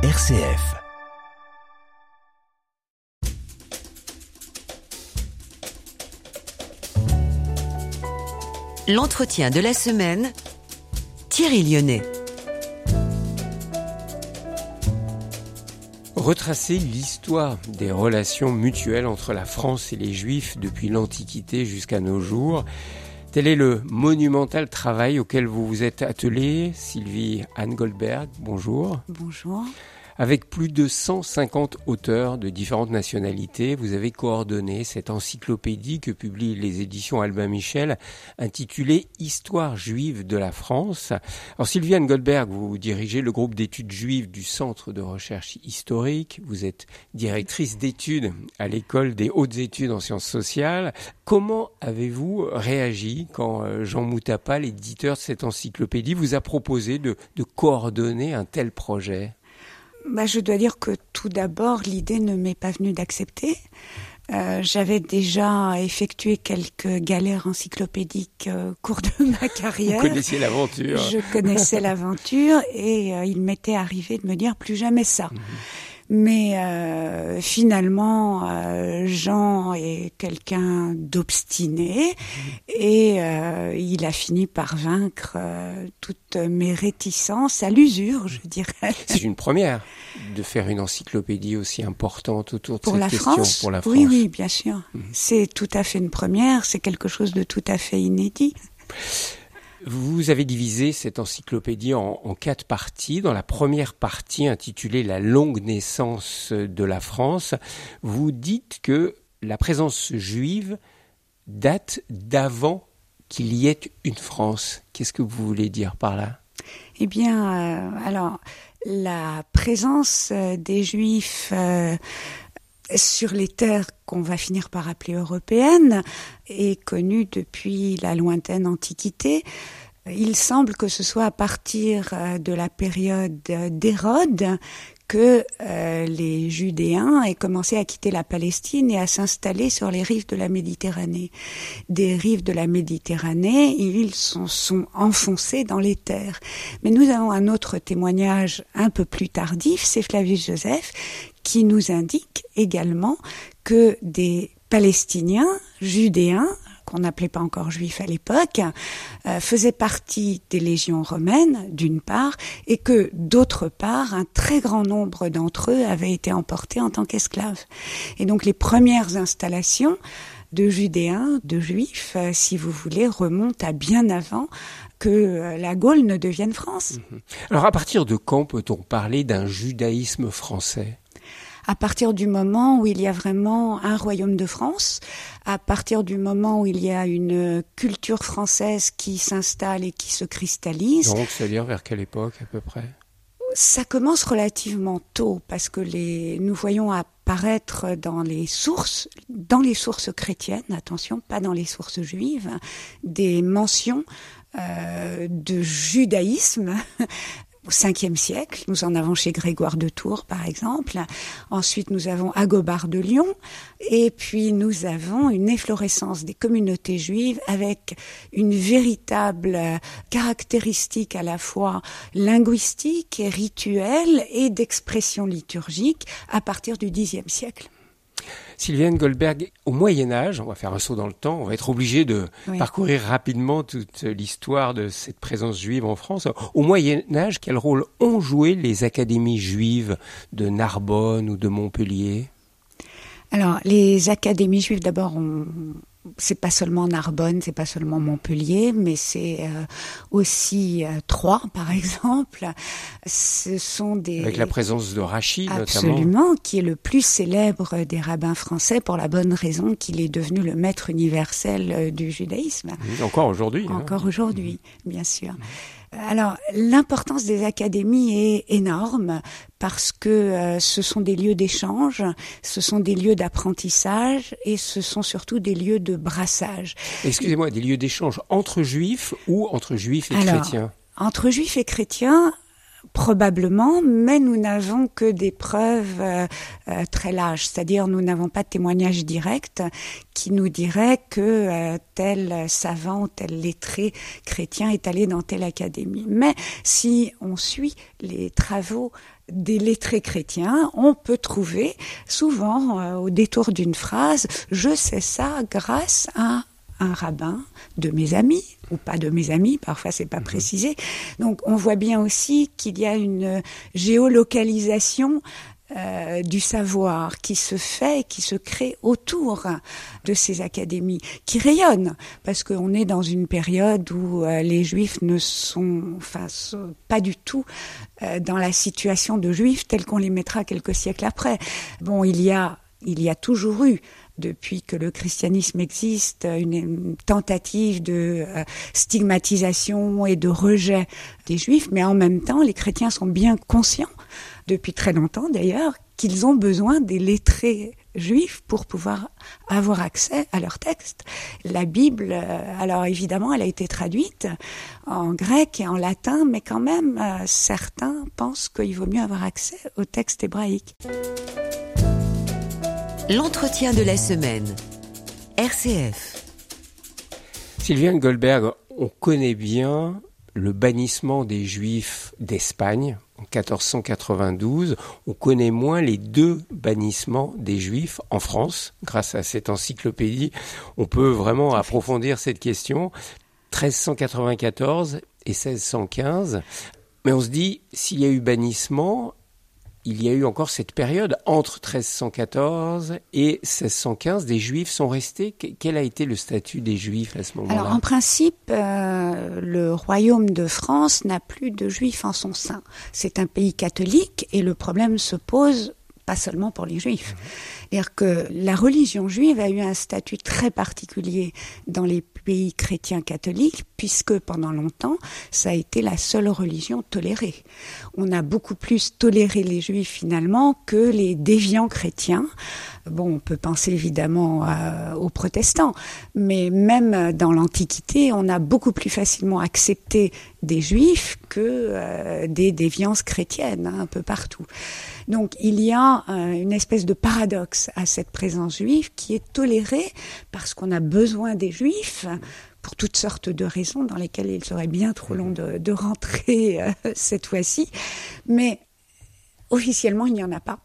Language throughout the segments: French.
RCF. L'entretien de la semaine, Thierry Lyonnais. Retracer l'histoire des relations mutuelles entre la France et les Juifs depuis l'Antiquité jusqu'à nos jours. Tel est le monumental travail auquel vous vous êtes attelé, Sylvie Anne Goldberg. Bonjour. Bonjour. Avec plus de 150 auteurs de différentes nationalités, vous avez coordonné cette encyclopédie que publient les éditions Albin Michel, intitulée Histoire juive de la France. Alors Sylviane Goldberg, vous dirigez le groupe d'études juives du Centre de recherche historique. Vous êtes directrice d'études à l'école des hautes études en sciences sociales. Comment avez-vous réagi quand euh, Jean Moutapa, l'éditeur de cette encyclopédie, vous a proposé de, de coordonner un tel projet? Bah, Je dois dire que tout d'abord, l'idée ne m'est pas venue d'accepter. Euh, j'avais déjà effectué quelques galères encyclopédiques au cours de ma carrière. Vous connaissiez l'aventure. Je connaissais l'aventure et euh, il m'était arrivé de me dire plus jamais ça. Mhm. Mais euh, finalement, euh, Jean est quelqu'un d'obstiné et euh, il a fini par vaincre toutes mes réticences à l'usure, je dirais. C'est une première de faire une encyclopédie aussi importante autour de pour cette la question France, pour la France. Oui, oui, bien sûr. Mhm. C'est tout à fait une première, c'est quelque chose de tout à fait inédit. Vous avez divisé cette encyclopédie en, quatre parties. Dans la première partie intitulée La longue naissance de la France, vous dites que la présence juive date d'avant qu'il y ait une France. Qu'est-ce que vous voulez dire par là? Eh bien, euh, alors, la présence euh, des juifs euh, sur les terres qu'on va finir par appeler européennes est connue depuis la lointaine Antiquité. Il semble que ce soit à partir de la période d'Hérode que euh, les Judéens aient commencé à quitter la Palestine et à s'installer sur les rives de la Méditerranée. Des rives de la Méditerranée, ils sont, sont enfoncés dans les terres. Mais nous avons un autre témoignage un peu plus tardif, c'est Flavius Joseph, qui nous indique également que des Palestiniens, Judéens, qu'on n'appelait pas encore juifs à l'époque, euh, faisaient partie des légions romaines, d'une part, et que, d'autre part, un très grand nombre d'entre eux avaient été emportés en tant qu'esclaves. Et donc les premières installations de Judéens, de Juifs, euh, si vous voulez, remontent à bien avant que euh, la Gaule ne devienne France. Mmh. Alors à partir de quand peut-on parler d'un judaïsme français? À partir du moment où il y a vraiment un royaume de France, à partir du moment où il y a une culture française qui s'installe et qui se cristallise. Donc, c'est-à-dire vers quelle époque à peu près? ça commence relativement tôt parce que les, nous voyons apparaître dans les sources, dans les sources chrétiennes, attention, pas dans les sources juives, des mentions euh, de judaïsme au 5e siècle. Nous en avons chez Grégoire de Tours, par exemple. Ensuite, nous avons Agobard de Lyon. Et puis, nous avons une efflorescence des communautés juives avec une véritable caractéristique à la fois linguistique et rituelle et d'expression liturgique à partir du Xe siècle. Sylviane Goldberg, au Moyen Âge, on va faire un saut dans le temps, on va être obligé de oui. parcourir rapidement toute l'histoire de cette présence juive en France. Au Moyen Âge, quel rôle ont joué les académies juives de Narbonne ou de Montpellier? Alors, les académies juives, d'abord, ont c'est pas seulement Narbonne, c'est pas seulement Montpellier, mais c'est euh, aussi euh, Troyes, par exemple. Ce sont des avec la présence de Rachid, absolument, notamment. qui est le plus célèbre des rabbins français pour la bonne raison qu'il est devenu le maître universel euh, du judaïsme. Mmh, encore aujourd'hui. Encore hein. aujourd'hui, mmh. bien sûr. Alors, l'importance des académies est énorme parce que euh, ce sont des lieux d'échange, ce sont des lieux d'apprentissage et ce sont surtout des lieux de brassage. Excusez-moi, des lieux d'échange entre juifs ou entre juifs et Alors, chrétiens? Entre juifs et chrétiens, Probablement, mais nous n'avons que des preuves euh, euh, très lâches, c'est-à-dire nous n'avons pas de témoignages directs qui nous diraient que euh, tel savant, tel lettré chrétien est allé dans telle académie. Mais si on suit les travaux des lettrés chrétiens, on peut trouver souvent au détour d'une phrase, je sais ça grâce à un rabbin de mes amis ou pas de mes amis, parfois c'est pas mhm. précisé. Donc on voit bien aussi qu'il y a une géolocalisation euh, du savoir qui se fait, qui se crée autour de ces académies, qui rayonnent, parce qu'on est dans une période où euh, les juifs ne sont, enfin, pas du tout euh, dans la situation de juifs telle qu'on les mettra quelques siècles après. Bon, il y a, il y a toujours eu depuis que le christianisme existe, une, tentative de euh, stigmatisation et de rejet des juifs, mais en même temps, les chrétiens sont bien conscients, depuis très longtemps d'ailleurs, qu'ils ont besoin des lettrés juifs pour pouvoir avoir accès à leurs textes. La Bible, euh, alors évidemment, elle a été traduite en grec et en latin, mais quand même, euh, certains pensent qu'il vaut mieux avoir accès aux textes hébraïques. L'entretien de la semaine. RCF. Sylviane Goldberg, on connaît bien le bannissement des Juifs d'Espagne en 1492. On connaît moins les deux bannissements des Juifs en France. Grâce à cette encyclopédie, on peut vraiment approfondir cette question. 1394 et 1615. Mais on se dit, s'il y a eu bannissement, il y a eu encore cette période entre 1314 et 1615. Des Juifs sont restés. Quel a été le statut des Juifs à ce moment-là? Alors, en principe, euh, le royaume de France n'a plus de Juifs en son sein. C'est un pays catholique et le problème se pose pas seulement pour les Juifs. C'est-à-dire que la religion juive a eu un statut très particulier dans les pays chrétiens catholiques, puisque pendant longtemps, ça a été la seule religion tolérée. On a beaucoup plus toléré les Juifs finalement que les déviants chrétiens. Bon, on peut penser évidemment aux protestants, mais même dans l'Antiquité, on a beaucoup plus facilement accepté des Juifs que euh, des déviances chrétiennes, hein, un peu partout. Donc il y a euh, une espèce de paradoxe à cette présence juive qui est tolérée parce qu'on a besoin des Juifs pour toutes sortes de raisons dans lesquelles il serait bien trop long de, de rentrer cette fois-ci. Mais officiellement, il n'y en a pas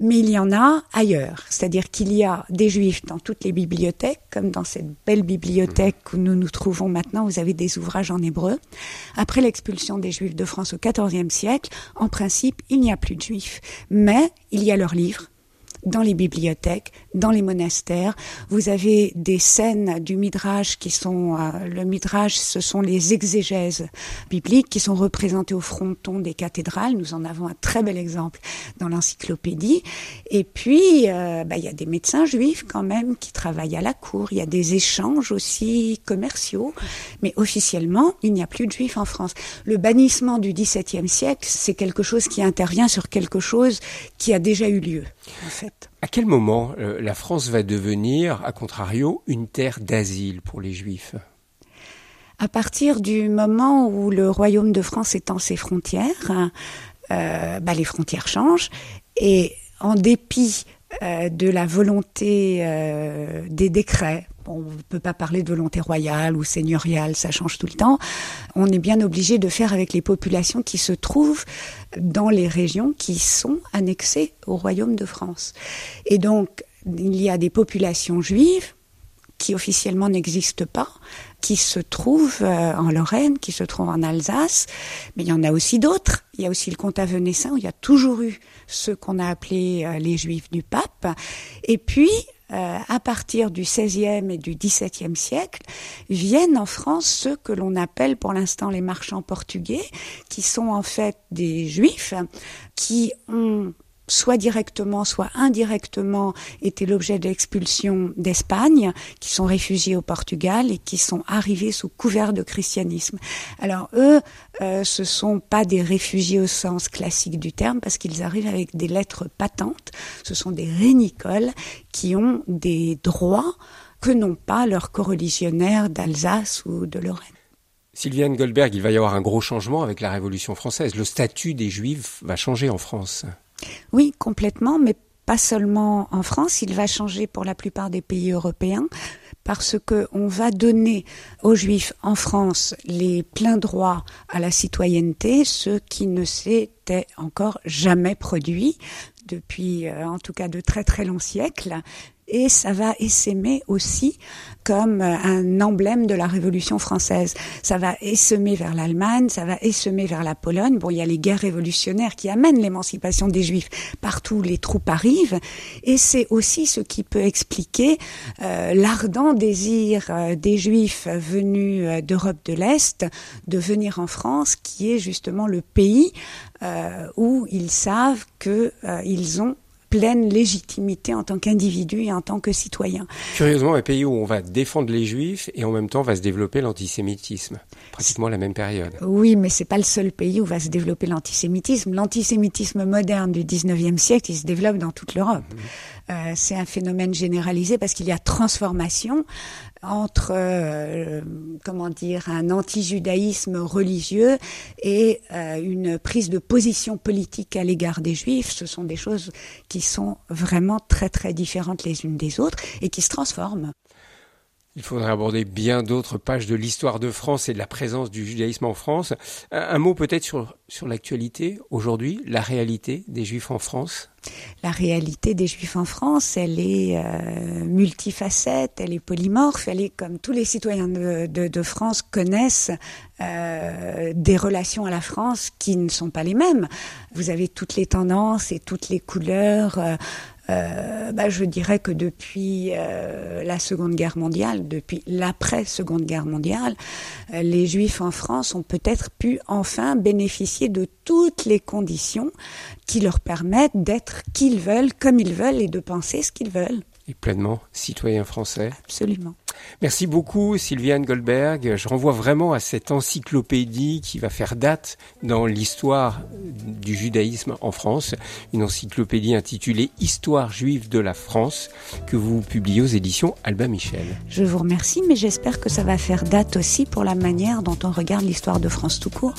mais il y en a ailleurs. C'est-à-dire qu'il y a des juifs dans toutes les bibliothèques, comme dans cette belle bibliothèque où nous nous trouvons maintenant, vous avez des ouvrages en hébreu. Après l'expulsion des juifs de France au XIVe siècle, en principe, il n'y a plus de juifs, mais il y a leurs livres, dans les bibliothèques, dans les monastères. Vous avez des scènes du Midrash qui sont, euh, le Midrash, ce sont les exégèses bibliques qui sont représentées au fronton des cathédrales. Nous en avons un très bel exemple dans l'encyclopédie. Et puis, euh, bah, il y a des médecins juifs quand même qui travaillent à la cour. Il y a des échanges aussi commerciaux. Mais officiellement, il n'y a plus de juifs en France. Le bannissement du XVIIe siècle, c'est quelque chose qui intervient sur quelque chose qui a déjà eu lieu, en fait. À quel moment euh, la France va devenir, à contrario, une terre d'asile pour les Juifs? À partir du moment où le Royaume de France étend ses frontières, euh, bah, les frontières changent. Et en dépit euh, de la volonté des décrets on ne peut pas parler de volonté royale ou seigneuriale, ça change tout le temps. On est bien obligé de faire avec les populations qui se trouvent dans les régions qui sont annexées au royaume de France. Et donc, il y a des populations juives qui officiellement n'existent pas, qui se trouvent euh, en Lorraine, qui se trouvent en Alsace, mais il y en a aussi d'autres. Il y a aussi le comte Avenessin, où il y a toujours eu ceux qu'on a appelés euh, les juifs du pape. Et puis, euh, à partir du XVIe et du XVIIe siècle, viennent en France ceux que l'on appelle pour l'instant les marchands portugais, qui sont en fait des juifs qui ont soit directement, soit indirectement été l'objet d'expulsion d'Espagne, qui sont réfugiés au Portugal et qui sont arrivés sous couvert de christianisme. Alors eux, euh, ce sont pas des réfugiés au sens classique du terme, parce qu'ils arrivent avec des lettres patentes. Ce sont des rénicoles qui ont des droits que n'ont pas leurs coreligionnaires d'Alsace ou de Lorraine. Sylviane Goldberg, il va y avoir un gros changement avec la Révolution française. Le statut des Juifs va changer en France. Oui, complètement, mais pas seulement en France, il va changer pour la plupart des pays européens parce que on va donner aux juifs en France les pleins droits à la citoyenneté, ce qui ne s'était encore jamais produit depuis euh, en tout cas de très très longs siècles et ça va essaimer aussi comme euh, un emblème de la Révolution française. Ça va essaimer vers l'Allemagne, ça va essaimer vers la Pologne. Bon, il y a les guerres révolutionnaires qui amènent l'émancipation des Juifs partout, les troupes arrivent, et c'est aussi ce qui peut expliquer euh, l'ardent désir euh, des Juifs venus d'Europe de l'Est de venir en France, qui est justement le pays où ils savent qu'ils ont pleine légitimité en tant qu'individu et en tant que citoyen. Curieusement, un pays où on va défendre les juifs et en même temps va se développer l'antisémitisme, pratiquement la même période. Oui, mais c'est pas le seul pays où va se développer l'antisémitisme. L'antisémitisme moderne du 19e siècle, il se développe dans toute l'Europe. Mhm. Euh, c'est un phénomène généralisé parce qu'il y a transformation entre, euh, comment dire, un anti-judaïsme religieux et euh, une prise de position politique à l'égard des juifs. Ce sont des choses qui sont vraiment très très différentes les unes des autres et qui se transforment. Il faudrait aborder bien d'autres pages de l'histoire de France et de la présence du judaïsme en France. Un, mot peut-être sur, sur l'actualité aujourd'hui, la réalité des juifs en France? La réalité des Juifs en France, elle est euh, multifacette, elle est polymorphe, elle est comme tous les citoyens de, France connaissent euh, des relations à la France qui ne sont pas les mêmes. Vous avez toutes les tendances et toutes les couleurs. Euh, euh, bah, je dirais que depuis euh, la Seconde Guerre mondiale, depuis l'après-Seconde Guerre mondiale, euh, les Juifs en France ont peut-être pu enfin bénéficier de toutes les conditions qui leur permettent d'être qui ils veulent, comme ils veulent et de penser ce qu'ils veulent. Et pleinement citoyens français. Absolument. Merci beaucoup Sylviane Goldberg. Je renvoie vraiment à cette encyclopédie qui va faire date dans l'histoire du judaïsme en France, une encyclopédie intitulée Histoire juive de la France que vous publiez aux éditions Albin Michel. Je vous remercie, mais j'espère que ça va faire date aussi pour la manière dont on regarde l'histoire de France tout court.